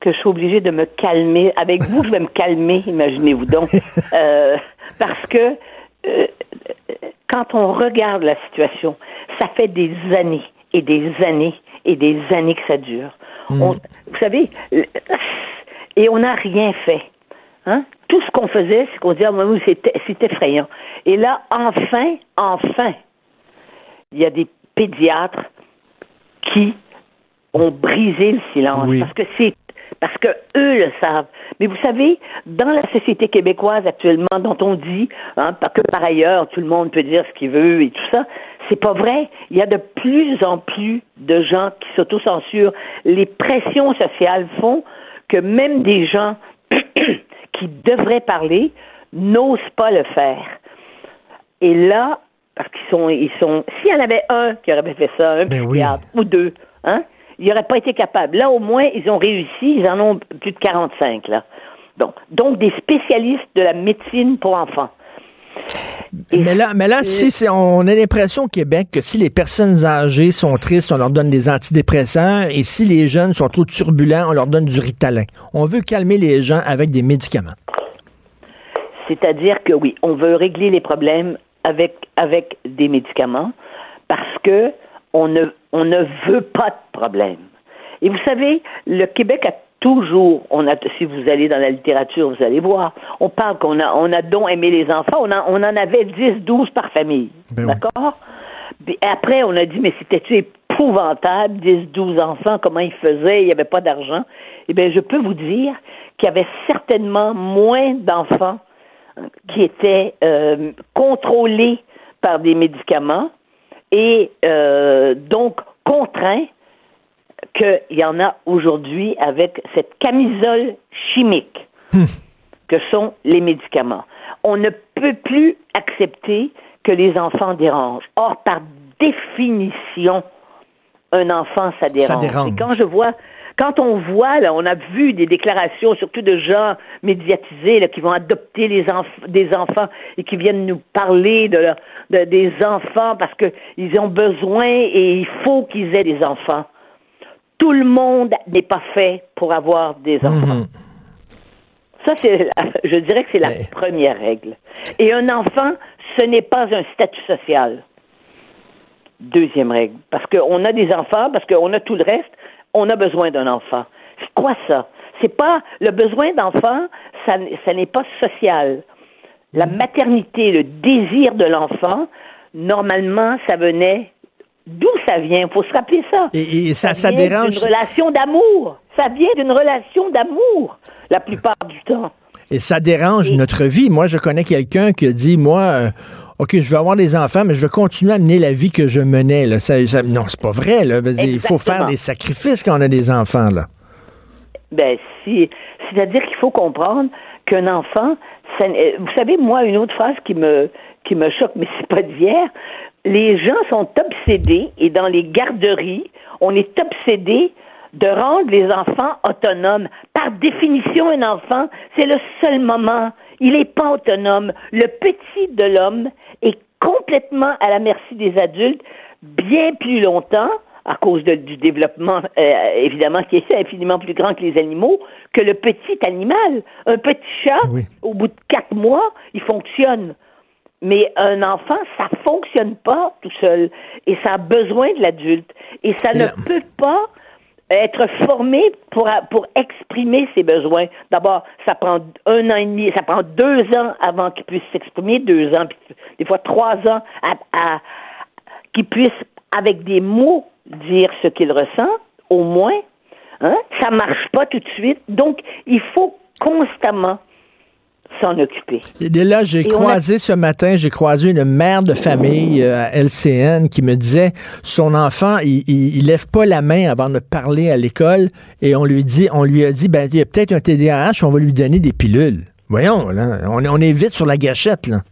que je suis obligée de me calmer. Avec vous, je vais me calmer, imaginez-vous donc. Euh, parce que euh, quand on regarde la situation, ça fait des années et des années et des années que ça dure. Hmm. On, vous savez, et on n'a rien fait. Hein? Tout ce qu'on faisait, c'est qu'on disait, oui, c'est effrayant. Et là, enfin, enfin, il y a des pédiatres qui ont brisé le silence Oui. parce que c'est parce que eux le savent. Mais vous savez, dans la société québécoise actuellement, dont on dit hein, parce que par ailleurs tout le monde peut dire ce qu'il veut et tout ça, c'est pas vrai. Il y a de plus en plus de gens qui s'autocensurent. Les pressions sociales font que même des gens qui devraient parler n'osent pas le faire. Et là, parce qu'ils sont, ils sont. S'il y en avait un qui aurait fait ça, un Ben oui. ou deux, hein, ils n'auraient pas été capables. Là, au moins, ils ont réussi. Ils en ont plus de 45 là. Donc, donc des spécialistes de la médecine pour enfants. Mais là, mais là, si on a l'impression au Québec que si les personnes âgées sont tristes, on leur donne des antidépresseurs, et si les jeunes sont trop turbulents, on leur donne du Ritalin. On veut calmer les gens avec des médicaments. C'est-à-dire que oui, on veut régler les problèmes avec, avec des médicaments parce que on ne, on ne veut pas de problème. Et vous savez, le Québec a toujours, on a, si vous allez dans la littérature, vous allez voir, on parle qu'on a, on a donc aimé les enfants, on, a- on en avait 10, 12 par famille. Ben. D'accord? Après, on a dit, mais c'était-tu épouvantable, 10, 12 enfants, comment ils faisaient, il n'y avait pas d'argent? Eh bien, je peux vous dire qu'il y avait certainement moins d'enfants qui étaient euh, contrôlés par des médicaments et euh, donc contraints qu'il y en a aujourd'hui avec cette camisole chimique que sont les médicaments. On ne peut plus accepter que les enfants dérangent. Or, par définition, un enfant, ça dérange. Ça dérange. Et quand je vois, quand on voit, là, on a vu des déclarations, surtout de gens médiatisés là, qui vont adopter les enf- des enfants et qui viennent nous parler de, leur- de- des enfants parce qu'ils ont besoin et il faut qu'ils aient des enfants. Tout le monde n'est pas fait pour avoir des enfants. Mhm. Ça, c'est, la- je dirais que c'est la Mais- première règle. Et un enfant, ce n'est pas un statut social. Deuxième règle. Parce qu'on a des enfants, parce qu'on a tout le reste, on a besoin d'un enfant. C'est quoi ça? C'est pas, le besoin d'enfant, ça, ça n'est pas social. La maternité, le désir de l'enfant, normalement, ça venait, d'où ça vient? Faut se rappeler ça. Et, et ça, ça vient dérange. d'une relation d'amour. Ça vient d'une relation d'amour, la plupart du temps. Et ça dérange Et- notre vie. Moi, je connais quelqu'un qui a dit, moi, euh, OK, je veux avoir des enfants, mais je veux continuer à mener la vie que je menais. Là. Ça, ça- non, c'est pas vrai. Là. Il faut faire des sacrifices quand on a des enfants. Là. Ben, si, c'est-à-dire qu'il faut comprendre qu'un enfant, ça euh, vous savez, moi, une autre phrase qui me, qui me choque, mais c'est pas d'hier, les gens sont obsédés, et dans les garderies, on est obsédé de rendre les enfants autonomes. Par définition, un enfant, c'est le seul moment. Il n'est pas autonome. Le petit de l'homme est complètement à la merci des adultes bien plus longtemps à cause de- du développement, euh, évidemment, qui est infiniment plus grand que les animaux, que le petit animal. Un petit chat, Oui. au bout de quatre mois, il fonctionne. Mais un enfant, ça fonctionne pas tout seul. Et ça a besoin de l'adulte. Et ça Et ne là- peut pas être formé pour, pour exprimer ses besoins. D'abord, ça prend un an et demi, ça prend deux ans avant qu'il puisse s'exprimer, deux ans, puis des fois trois ans, à, à- qu'il puisse, avec des mots, dire ce qu'il ressent, au moins. Hein? Ça marche pas tout de suite. Donc, il faut constamment s'en occuper. Et là, j'ai croisé ce matin, j'ai croisé une mère de famille euh, à LCN qui me disait son enfant, il, il, il lève pas la main avant de parler à l'école et on lui dit, on lui a dit, ben il y a peut-être un TDAH, on va lui donner des pilules. Voyons, là, on, est- on est vite sur la gâchette, là.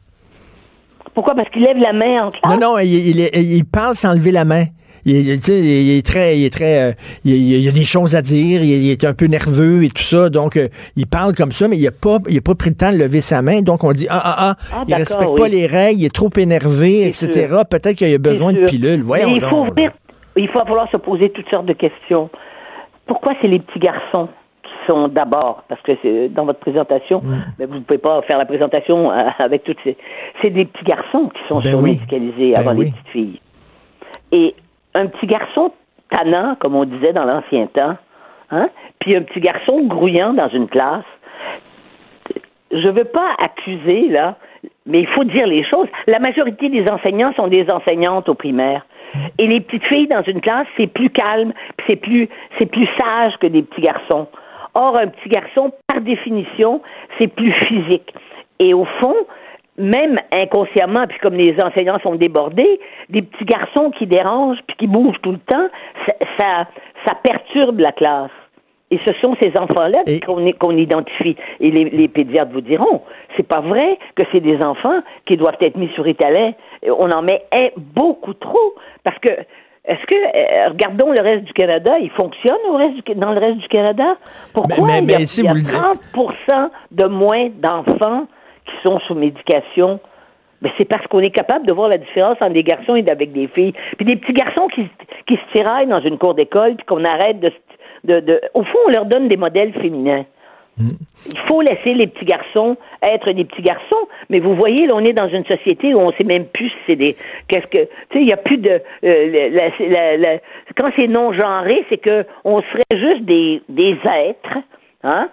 Pourquoi? Parce qu'il lève la main en classe? Non, non, il, il, il parle sans lever la main. Il, il- tu sais, il est très, il est très, euh, il, a des choses à dire. Il, est un peu nerveux et tout ça, donc euh, il parle comme ça, mais il a pas, il a pas pris le temps de lever sa main. Donc on dit ah ah ah, Ah, il respecte pas les règles, il est trop énervé, C'est etc. sûr. Peut-être qu'il a besoin de pilules. Voyons Mais il faut donc. ouvrir- il va falloir se poser toutes sortes de questions. Pourquoi c'est les petits garçons? Sont d'abord, parce que c'est dans votre présentation, Mm. mais vous ne pouvez pas faire la présentation euh, avec toutes ces. C'est des petits garçons qui sont Ben oui. surmédicalisés Ben avant oui. les petites filles. Et un petit garçon tannant, comme on disait dans l'ancien temps, hein, puis un petit garçon grouillant dans une classe, je veux pas accuser, là, mais il faut dire les choses. La majorité des enseignants sont des enseignantes au primaire. Et les petites filles dans une classe, c'est plus calme, c'est plus, c'est plus sage que des petits garçons. Or, un petit garçon, par définition, c'est plus physique. Et au fond, même inconsciemment, puis comme les enseignants sont débordés, des petits garçons qui dérangent puis qui bougent tout le temps, ça, ça, ça perturbe la classe. Et ce sont ces enfants-là Et- qu'on qu'on identifie. Et les, les pédiatres vous diront, c'est pas vrai que c'est des enfants qui doivent être mis sur étalin. On en met un- beaucoup trop. Parce que, est-ce que, euh, regardons le reste du Canada, il fonctionne au reste du, dans le reste du Canada? Pourquoi Mais- mais- il y a, mais si il y a vous le dites- 30 de moins d'enfants qui sont sous médication? Ben, c'est parce qu'on est capable de voir la différence entre des garçons et avec des filles. Puis des petits garçons qui, se- qui se tiraillent dans une cour d'école, puis qu'on arrête de, de, de... Au fond, on leur donne des modèles féminins. Il faut laisser les petits garçons être des petits garçons, mais vous voyez, là, on est dans une société où on sait même plus si c'est des. Qu'est-ce que. Tu sais, il n'y a plus de. euh, la- la- la- quand c'est non genré, c'est que on serait juste des, des êtres, hein,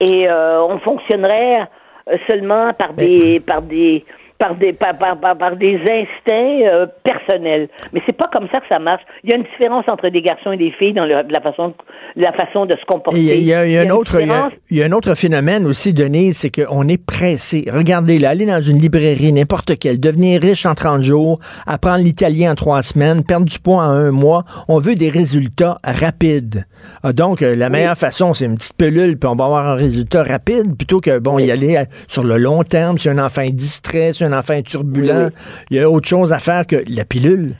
et euh, on fonctionnerait euh, seulement par des, par des, par des, par, par, par- des instincts euh, personnels. Mais c'est pas comme ça que ça marche. Il y a une différence entre des garçons et des filles dans le- la façon, la façon de se comporter. Il y a, il y a- il y a une un autre, il y a, différence il y a un autre phénomène aussi, Denise, c'est qu'on est pressé. Regardez, là, aller dans une librairie, n'importe quelle, devenir riche en 30 jours, apprendre l'italien en trois semaines, perdre du poids en un mois. On veut des résultats rapides. Ah, donc, euh, la meilleure façon, c'est une petite pilule, puis on va avoir un résultat rapide, plutôt que, bon, y aller euh, sur le long terme, si un enfant est distrait, si un enfant turbulent. Il y a autre chose à faire que la pilule.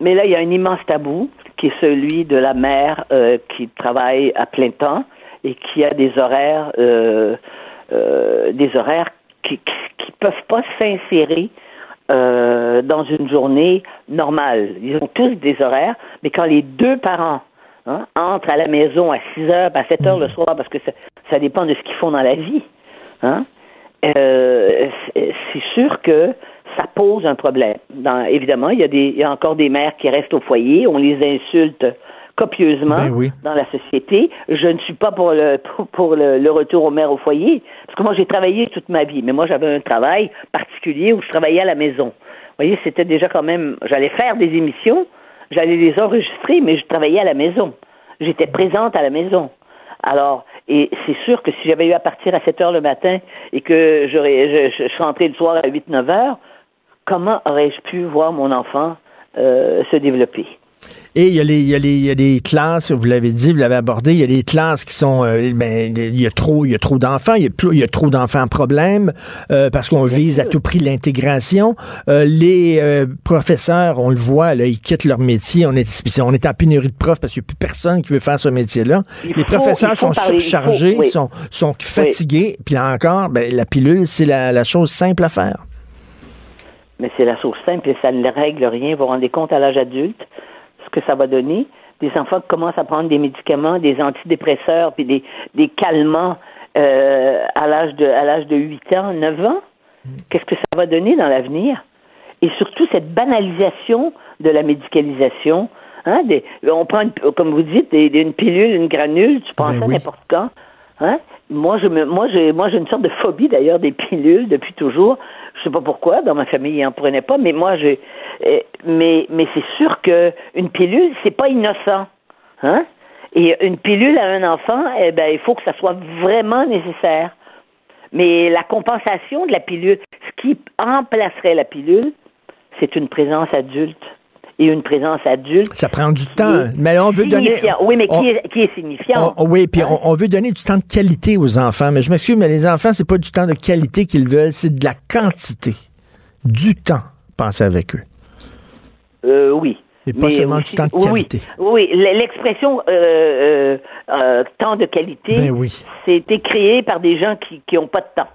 Mais là, il y a un immense tabou qui est celui de la mère euh, qui travaille à plein temps et qui a des horaires, euh, euh, des horaires qui, qui peuvent pas s'insérer euh, dans une journée normale. Ils ont tous des horaires, mais quand les deux parents hein, entrent à la maison à 6 heures, à 7 heures le soir, parce que ça, ça dépend de ce qu'ils font dans la vie, hein, euh, c'est sûr que ça pose un problème. Dans- évidemment, il y, a des, il y a encore des mères qui restent au foyer, on les insulte copieusement Ben oui. dans la société. Je ne suis pas pour le pour, pour le, le retour aux mères au foyer, parce que moi j'ai travaillé toute ma vie, mais moi j'avais un travail particulier où je travaillais à la maison. Vous voyez, c'était déjà quand même, j'allais faire des émissions, j'allais les enregistrer, mais je travaillais à la maison. J'étais présente à la maison. Alors, et c'est sûr que si j'avais eu à partir à 7 heures le matin et que j'aurais, je, je, je le soir à 8-9 heures, comment aurais-je pu voir mon enfant euh, se développer? Et il y, a les, il, y a les, il y a des classes, vous l'avez dit, vous l'avez abordé, il y a des classes qui sont, euh, ben, il y a trop, il y a trop d'enfants, il y a, plus- il y a trop d'enfants problème euh, parce qu'on vise à tout prix l'intégration. Euh, les euh, professeurs, on le voit, là, ils quittent leur métier. On est, on est en pénurie de profs parce qu'il n'y a plus personne qui veut faire ce métier-là. Les professeurs faut sont faut- surchargés, oui. sont, sont fatigués. Puis là encore, ben, la pilule, c'est la, la chose simple à faire. Mais c'est la chose simple et ça ne règle rien. Vous vous rendez compte à l'âge adulte ce que ça va donner? Des enfants qui commencent à prendre des médicaments, des antidépresseurs, puis des, des calmants euh, à l'âge de à l'âge de 8 ans, 9 ans. Qu'est-ce que ça va donner dans l'avenir? Et surtout cette banalisation de la médicalisation. Hein, des, on prend, une- comme vous dites, des- une pilule, une granule, tu prends Ben ça oui. n'importe quand. Hein? Moi, je me, moi, j'ai, moi, j'ai une sorte de phobie d'ailleurs des pilules depuis toujours. Je sais pas pourquoi. Dans ma famille, ils en prenaient pas, mais moi, j'ai, euh, mais, mais c'est sûr que une pilule, c'est pas innocent, hein? Et une pilule à un enfant, eh ben, il faut que ça soit vraiment nécessaire. Mais la compensation de la pilule, ce qui remplacerait la pilule, c'est une présence adulte. Et une présence adulte. Ça prend du temps. Mais on veut donner. Oui, mais on- qui, est, qui est signifiant? on- oui, puis on, on veut donner du temps de qualité aux enfants. Mais je m'excuse, mais les enfants, c'est pas du temps de qualité qu'ils veulent, c'est de la quantité. Du temps. Pensez avec eux. Euh, oui. Et pas Mais seulement aussi- du temps de qualité. Oui, oui. L'expression euh, euh, euh, temps de qualité, Ben oui. c'était créé par des gens qui qui ont pas de temps.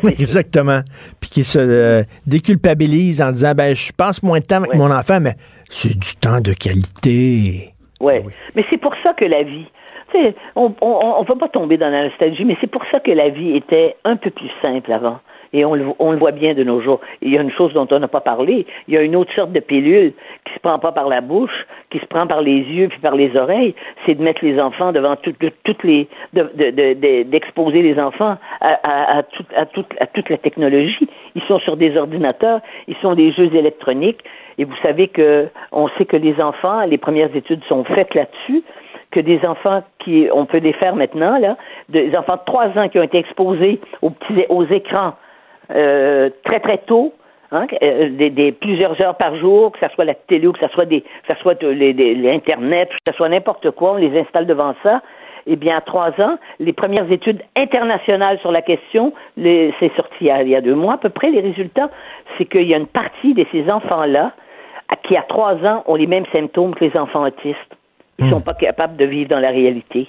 Ça. Exactement. Puis qui se euh, déculpabilisent en disant ben je passe moins de temps avec Ouais. mon enfant, mais c'est du temps de qualité. Ouais. Oui. Mais c'est pour ça que la vie, tu sais, on on, on va pas tomber dans la nostalgie, mais c'est pour ça que la vie était un peu plus simple avant. Et on le, on le voit bien de nos jours. Il y a une chose dont on n'a pas parlé. Il y a une autre sorte de pilule qui se prend pas par la bouche, qui se prend par les yeux puis par les oreilles. C'est de mettre les enfants devant toutes les, de- de- de- de- d'exposer les enfants à, à, à, toute, la technologie. Ils sont sur des ordinateurs, ils sont des jeux électroniques. Et vous savez que on sait que les enfants, les premières études sont faites là-dessus que des enfants qui, on peut les faire maintenant, là, des enfants de 3 ans qui ont été exposés aux, petits, aux écrans euh, très très tôt, hein, euh, des, des plusieurs heures par jour, que ce soit la télé ou que ce soit des, que ça soit les- l'internet, que ce soit n'importe quoi, on les installe devant ça. Eh bien, à trois ans, les premières études internationales sur la question, c'est sorti il y, a, il y a deux mois à peu près, les résultats, c'est qu'il y a une partie de ces enfants-là à- qui, à trois ans, ont les mêmes symptômes que les enfants autistes. Ils sont pas capables de vivre dans la réalité.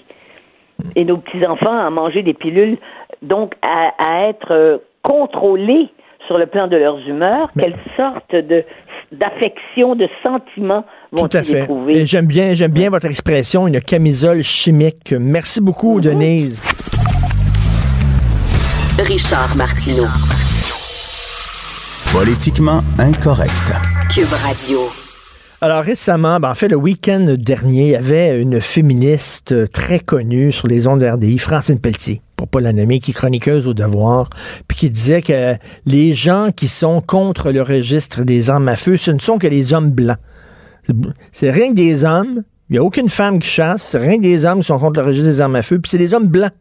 Et nos petits-enfants à manger des pilules, donc à, à être euh, contrôlés sur le plan de leurs humeurs, quelle sorte de d'affection, de sentiments Tout à fait. éprouver? Et j'aime bien, j'aime bien votre expression, une camisole chimique. Merci beaucoup, Denise. Richard Martineau. Politiquement incorrect. Cube Radio. Alors récemment, ben, en fait le week-end dernier, il y avait une féministe euh, très connue sur les ondes de RDI, Francine Pelletier, pour pas la qui chroniqueuse au devoir, puis qui disait que les gens qui sont contre le registre des armes à feu, ce ne sont que les hommes blancs. C'est- C'est rien que des hommes, il n'y a aucune femme qui chasse, c'est rien que des hommes qui sont contre le registre des armes à feu, puis c'est des hommes blancs.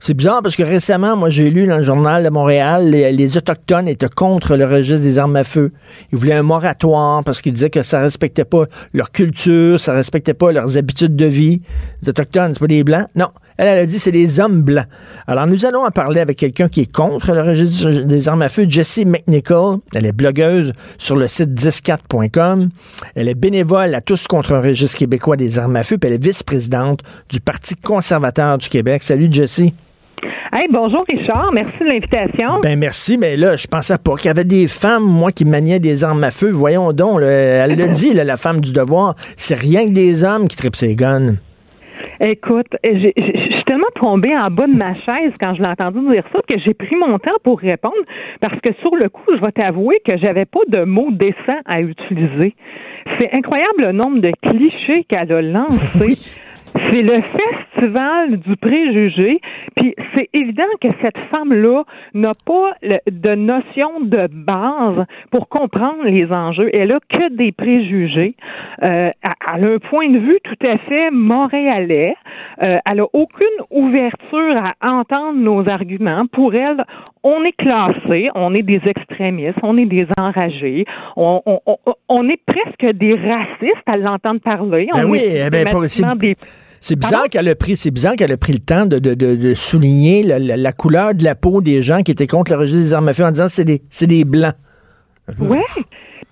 C'est bizarre parce que récemment, moi, j'ai lu dans le journal de Montréal, les, les Autochtones étaient contre le registre des armes à feu. Ils voulaient un moratoire parce qu'ils disaient que ça respectait pas leur culture, ça respectait pas leurs habitudes de vie. Les Autochtones, c'est pas des Blancs? Non. Elle, elle a dit c'est des hommes blancs. Alors, nous allons en parler avec quelqu'un qui est contre le registre des armes à feu, Jessie McNichol. Elle est blogueuse sur le site 104.com. Elle est bénévole à tous contre un registre québécois des armes à feu, puis elle est vice-présidente du Parti conservateur du Québec. Salut, Jessie. Hey, bonjour Richard, merci de l'invitation. Ben merci, mais là, je pensais pas qu'il y avait des femmes, moi, qui maniaient des armes à feu. Voyons donc, là, elle l'a dit, là, la femme du devoir, c'est rien que des hommes qui tripent ses guns. Écoute, je suis tellement tombée en bas de ma chaise quand je l'ai entendu dire ça que j'ai pris mon temps pour répondre parce que sur le coup, je vais t'avouer que j'avais pas de mots décents à utiliser. C'est incroyable le nombre de clichés qu'elle a lancés. C'est le festival du préjugé, puis c'est évident que cette femme-là n'a pas de notion de base pour comprendre les enjeux. Elle a que des préjugés. Euh, elle a un point de vue tout à fait montréalais. Euh, elle a aucune ouverture à entendre nos arguments. Pour elle, on est classé, on est des extrémistes, on est des enragés, on, on, on, on est presque des racistes à l'entendre parler. Ben on oui, est eh ben, pour- systématiquement des C'est bizarre qu'elle a pris, c'est bizarre qu'elle a pris le temps de, de, de, de souligner la, la- la couleur de la peau des gens qui étaient contre le registre des armes à feu en disant c'est des, c'est des blancs. Ouais.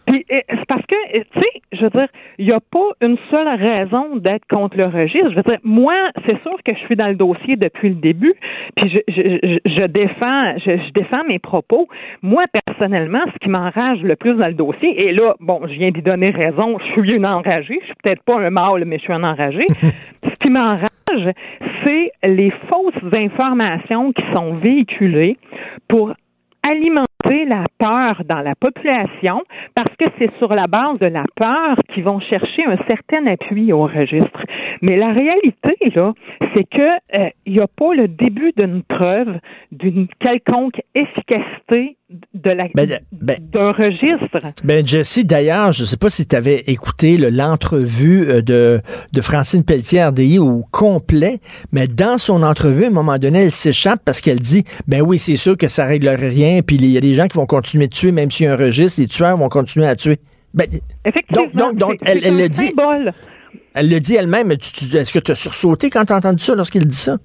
Puis c'est parce que, tu sais, je veux dire, il n'y a pas une seule raison d'être contre le registre. Je veux dire, moi, c'est sûr que je suis dans le dossier depuis le début, puis je, je, je, je défends, je, je défends mes propos. Moi, personnellement, ce qui m'enrage le plus dans le dossier, et là, bon, je viens d'y donner raison, je suis une enragée, je suis peut-être pas un mâle, mais je suis un enragé. ce qui m'enrage, c'est les fausses informations qui sont véhiculées pour alimenter la peur dans la population parce que c'est sur la base de la peur qu'ils vont chercher un certain appui au registre. Mais la réalité, là, c'est que euh, il n'y a pas le début d'une preuve d'une quelconque efficacité de la Ben, ben- d'un registre. Ben Jesse, d'ailleurs, je sais pas si tu avais écouté le- l'entrevue euh, de, de Francine Pelletier RDI au complet, mais dans son entrevue, à un moment donné, elle s'échappe parce qu'elle dit, ben oui, c'est sûr que ça réglerait rien, puis il y a des gens qui vont continuer de tuer, même s'il y a un registre, les tueurs vont continuer à tuer. Ben, Effectivement. Donc- donc- elle- elle le dit. symbole. elle le dit elle-même, mais tu- tu- est-ce que tu as sursauté quand tu as entendu ça lorsqu'il dit ça?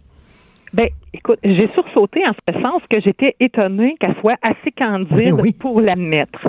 Ben, écoute, j'ai sursauté en ce sens que j'étais étonnée qu'elle soit assez candide Ben oui. pour l'admettre.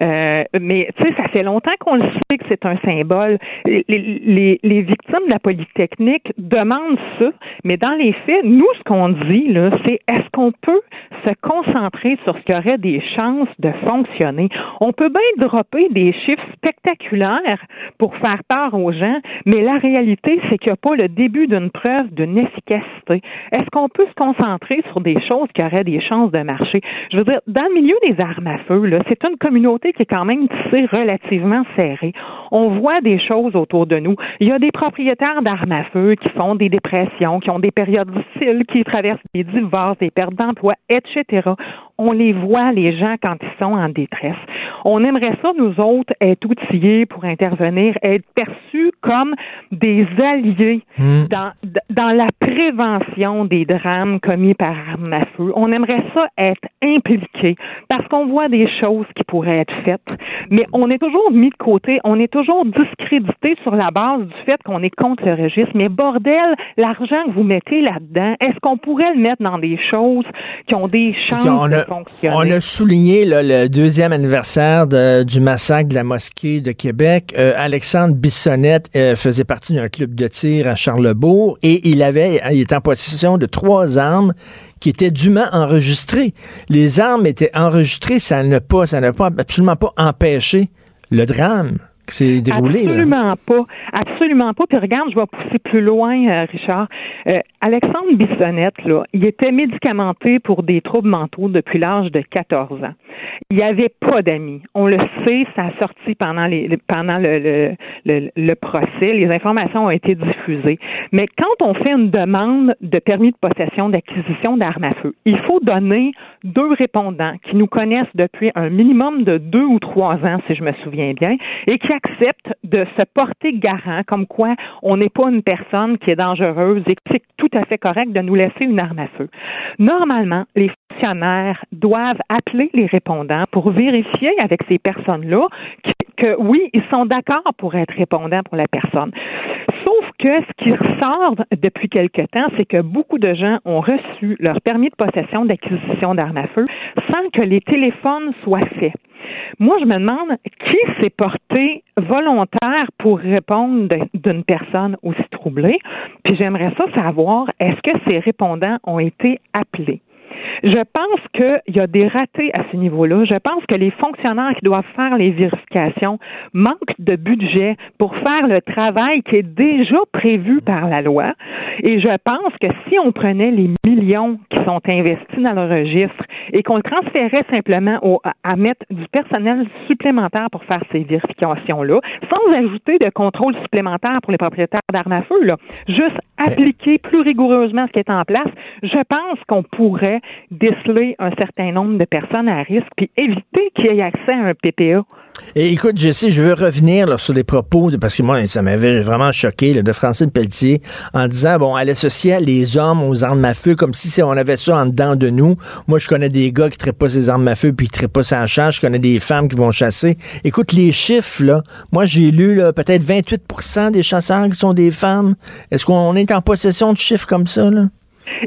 Euh, mais tu sais, ça fait longtemps qu'on le sait que c'est un symbole. Les, les, les victimes de la Polytechnique demandent ça, mais dans les faits, nous, ce qu'on dit là, c'est est-ce qu'on peut se concentrer sur ce qui aurait des chances de fonctionner? On peut bien dropper des chiffres spectaculaires pour faire peur aux gens, mais la réalité, c'est qu'il n'y a pas le début d'une preuve d'une efficacité. Est-ce qu'on peut se concentrer sur des choses qui auraient des chances de marcher? Je veux dire, dans le milieu des armes à feu, c'est une communauté qui est quand même tissée relativement serrée. On voit des choses autour de nous. Il y a des propriétaires d'armes à feu qui font des dépressions, qui ont des périodes difficiles, qui traversent des divorces, des pertes d'emploi, etc. On les voit, les gens, quand ils sont en détresse. On aimerait ça, nous autres, être outillés pour intervenir, être perçus comme des alliés dans, dans la prévention des drames commis par armes à feu. On aimerait ça être impliqués parce qu'on voit des choses qui pourraient être faites, mais on est toujours mis de côté, on est toujours discrédité sur la base du fait qu'on est contre le registre. Mais bordel, l'argent que vous mettez là-dedans, est-ce qu'on pourrait le mettre dans des choses qui ont des chances on, de a, on a souligné le deuxième anniversaire du massacre de la mosquée de Québec. Euh, Alexandre Bissonnette euh, faisait partie d'un club de tir à Charlebourg et il avait, il était en possession de trois armes qui étaient dûment enregistrées. Les armes étaient enregistrées, ça n'a pas, ça n'a pas absolument pas empêché le drame Absolument pas. Absolument pas. Puis regarde, je vais pousser plus loin, euh, Richard. Euh, Alexandre Bissonnette, là, il était médicamenté pour des troubles mentaux depuis l'âge de 14 ans. Il n'y avait pas d'amis. On le sait, ça a sorti pendant, le, le procès. Les informations ont été diffusées. Mais quand on fait une demande de permis de possession d'acquisition d'armes à feu, il faut donner deux répondants qui nous connaissent depuis un minimum de deux ou trois ans, si je me souviens bien, et qui acceptent de se porter garant comme quoi on n'est pas une personne qui est dangereuse et que c'est tout à fait correct de nous laisser une arme à feu. Normalement, les fonctionnaires doivent appeler les répondants pour vérifier avec ces personnes-là que, que oui, ils sont d'accord pour être répondants pour la personne. Sauf que ce qui ressort depuis quelque temps, c'est que beaucoup de gens ont reçu leur permis de possession d'acquisition d'armes à feu sans que les téléphones soient faits. Moi, je me demande qui s'est porté volontaire pour répondre d'une personne aussi troublée? Puis j'aimerais ça savoir, est-ce que ces répondants ont été appelés? Je pense qu'il y a des ratés à ce niveau-là. Je pense que les fonctionnaires qui doivent faire les vérifications manquent de budget pour faire le travail qui est déjà prévu par la loi. Et je pense que si on prenait les millions qui sont investis dans le registre et qu'on le transférait simplement au- à- mettre du personnel supplémentaire pour faire ces vérifications-là, sans ajouter de contrôle supplémentaire pour les propriétaires d'armes à feu, là, juste appliquer plus rigoureusement ce qui est en place, je pense qu'on pourrait déceler un certain nombre de personnes à risque puis éviter qu'il y ait accès à un PPA. Et écoute, Jesse, je veux revenir sur les propos, de, parce que moi, ça m'avait vraiment choqué, là, de Francine Pelletier, en disant, bon, elle associait les hommes aux armes à feu comme si on avait ça en dedans de nous. Moi, je connais des gars qui ne pas ces armes à feu puis qui ne pas à chasse. Je connais des femmes qui vont chasser. Écoute, les chiffres, là, moi, j'ai lu peut-être 28% des chasseurs qui sont des femmes. Est-ce qu'on est en possession de chiffres comme ça, là?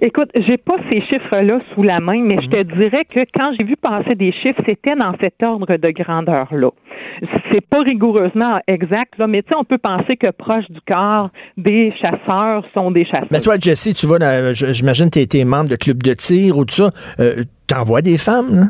Écoute, j'ai pas ces chiffres-là sous la main, mais je te dirais que quand j'ai vu passer des chiffres, c'était dans cet ordre de grandeur-là. C'est pas rigoureusement exact, là, mais tu sais, on peut penser que proche du corps des chasseurs sont des chasseurs. Mais toi, Jesse, tu vois, j'imagine que tu été membre de club de tir ou tout ça. Euh, T'envoies des femmes, là?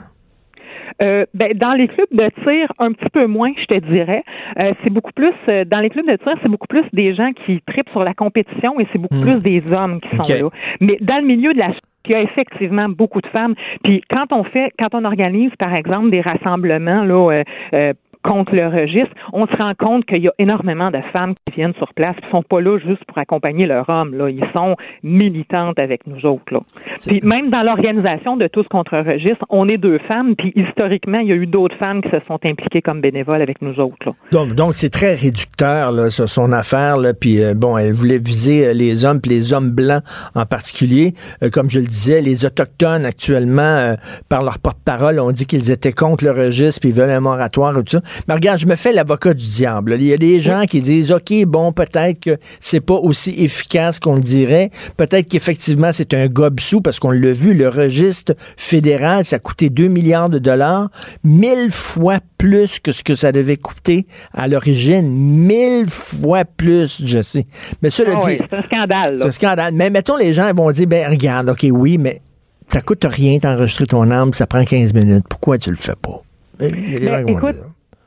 Euh, ben, dans les clubs de tir, un petit peu moins, je te dirais. Euh, c'est beaucoup plus, euh, dans les clubs de tir, c'est beaucoup plus des gens qui tripent sur la compétition et c'est beaucoup Hmm. plus des hommes qui sont là. Mais dans le milieu de la il y a effectivement beaucoup de femmes. Puis quand on fait, quand on organise, par exemple, des rassemblements là, euh, euh, contre le registre, on se rend compte qu'il y a énormément de femmes qui viennent sur place, qui sont pas là juste pour accompagner leur homme. Là. Ils sont militantes avec nous autres. Là. Puis même dans l'organisation de tous contre le registre, on est deux femmes, puis historiquement, il y a eu d'autres femmes qui se sont impliquées comme bénévoles avec nous autres. Là. Donc, donc c'est très réducteur, là, son affaire. Là, puis euh, bon, elle voulait viser euh, les hommes, puis les hommes blancs en particulier. Euh, comme je le disais, les autochtones actuellement, par leur porte-parole, ont dit qu'ils étaient contre le registre, puis ils veulent un moratoire et tout ça. Mais regarde, je me fais l'avocat du diable. Il y a des gens qui disent, OK, bon, peut-être que c'est pas aussi efficace qu'on le dirait. Peut-être qu'effectivement, c'est un gobe-sous, parce qu'on l'a vu, le registre fédéral, ça a coûté 2 milliards de dollars, mille fois plus que ce que ça devait coûter à l'origine. Mille fois plus, je sais. Mais ça le Ah dit. c'est un scandale. C'est un scandale. Mais mettons, les gens vont dire, ben regarde, OK, oui, mais ça coûte rien d'enregistrer ton âme, ça prend 15 minutes. Pourquoi tu le fais pas? Ben, écoute.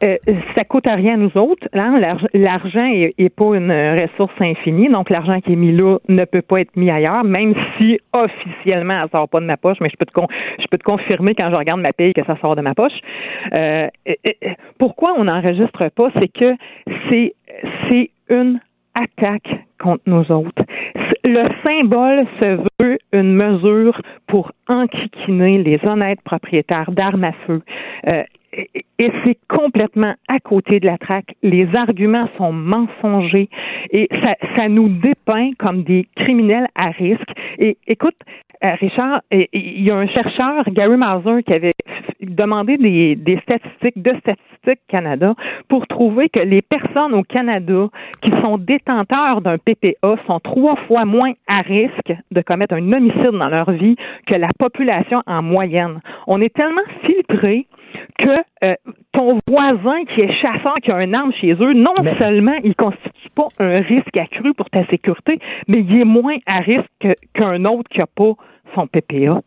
Euh, ça coûte à rien à nous autres. L'arg- l'argent est, pas une ressource infinie, donc l'argent qui est mis là ne peut pas être mis ailleurs, même si officiellement elle sort pas de ma poche, mais je peux te confirmer quand je regarde ma paye que ça sort de ma poche. Euh, euh, euh, pourquoi on n'enregistre pas, c'est que c'est une attaque contre nous autres. Le symbole se veut une mesure pour enquiquiner les honnêtes propriétaires d'armes à feu. Euh, et- c'est complètement à côté de la traque. Les arguments sont mensongers et ça, ça nous dépeint comme des criminels à risque. Et écoute, euh, Richard, il y a un chercheur, Gary Mauser, qui avait demandé des, des statistiques de Statistique Canada pour trouver que les personnes au Canada qui sont détenteurs d'un PPA sont trois fois moins à risque de commettre un homicide dans leur vie que la population en moyenne. On est tellement filtré que euh, ton voisin qui est chasseur, qui a un arme chez eux, non Mais- seulement il constitue pas un risque accru pour ta sécurité, mais il est moins à risque que- qu'un autre qui n'a pas son PPA.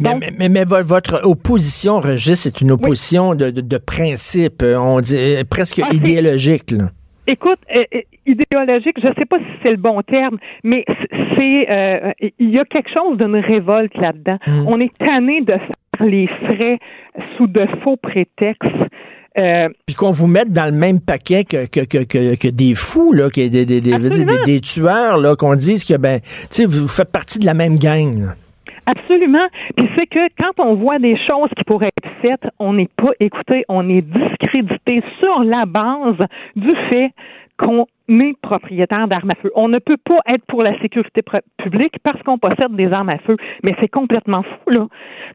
Mais, Donc- mais, mais- mais vo- votre opposition, Régis, c'est une opposition de, de, de principe, euh, on dit euh, presque Ah, idéologique. Là. Écoute, euh, idéologique, je ne sais pas si c'est le bon terme, mais c'est euh, il y a quelque chose d'une révolte là-dedans. On est tanné de faire les frais sous de faux prétextes. Euh, Puis qu'on vous mette dans le même paquet que, que, que, que, que des fous, là, que des, des, des- des tueurs, là, qu'on dise que ben, tu sais, vous faites partie de la même gang. là. Absolument. Puis c'est que quand on voit des choses qui pourraient être faites, on n'est pas écouté, on est discrédité sur la base du fait qu'on est propriétaire d'armes à feu. On ne peut pas être pour la sécurité publique parce qu'on possède des armes à feu. Mais c'est complètement fou, là.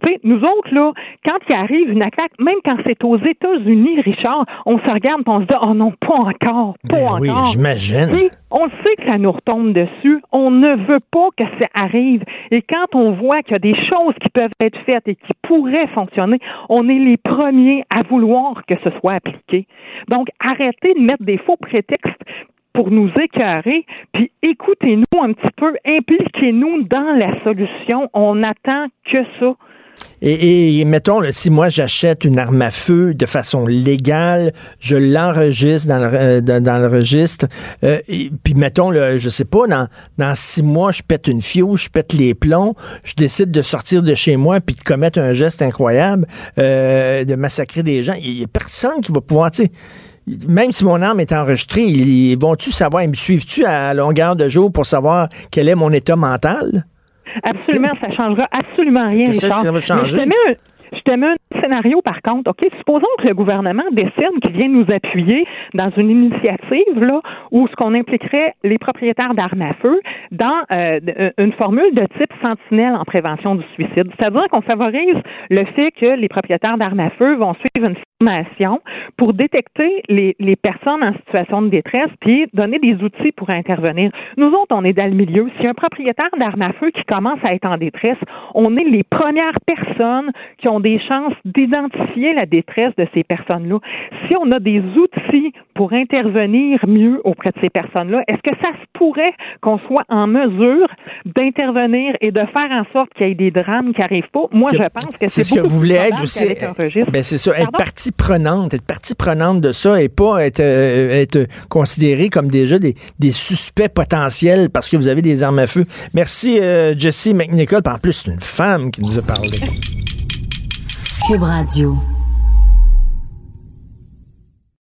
Tu sais, nous autres, là, quand il arrive une attaque, même quand c'est aux États-Unis, Richard, on se regarde et on se dit, oh non, pas encore, pas Ben oui, encore. j'imagine. On sait que ça nous retombe dessus. On ne veut pas que ça arrive. Et quand on voit qu'il y a des choses qui peuvent être faites et qui pourraient fonctionner, on est les premiers à vouloir que ce soit appliqué. Donc, arrêtez de mettre des faux prétextes pour nous écœurer, puis écoutez-nous un petit peu, impliquez-nous dans la solution. On n'attend que ça. Et, et mettons, si moi j'achète une arme à feu de façon légale, je l'enregistre dans le, euh, dans, le registre, euh, et- puis mettons, là, je sais pas, dans, dans six mois, je pète une fio, je pète les plombs, je décide de sortir de chez moi puis de commettre un geste incroyable, euh, de massacrer des gens. Il y a personne qui va pouvoir, tu sais, même si mon arme est enregistrée, ils ils vont-tu savoir, ils me suivent-tu à longueur de jour pour savoir quel est mon état mental? Absolument, ça changera absolument rien. Qu'est-ce que Richard. ça va changer? Mais je te mets un- je te mets un scénario, par contre. OK, supposons que le gouvernement décide qu'il vient nous appuyer dans une initiative là, où ce qu'on impliquerait les propriétaires d'armes à feu dans euh, d- une formule de type sentinelle en prévention du suicide. C'est-à-dire qu'on favorise le fait que les propriétaires d'armes à feu vont suivre une pour détecter les, les personnes en situation de détresse puis donner des outils pour intervenir. Nous autres, on est dans le milieu. Si un propriétaire d'armes à feu qui commence à être en détresse, on est les premières personnes qui ont des chances d'identifier la détresse de ces personnes-là. Si on a des outils pour intervenir mieux auprès de ces personnes-là? Est-ce que ça se pourrait qu'on soit en mesure d'intervenir et de faire en sorte qu'il y ait des drames qui n'arrivent pas? Moi, je pense que c'est ce que vous voulez être aussi. Ben, c'est ça, être Pardon? partie prenante, être partie prenante de ça et pas être, euh, être considéré comme déjà des, des suspects potentiels parce que vous avez des armes à feu. Merci, euh, Jessie McNichol. En plus, c'est une femme qui nous a parlé. Cube Radio.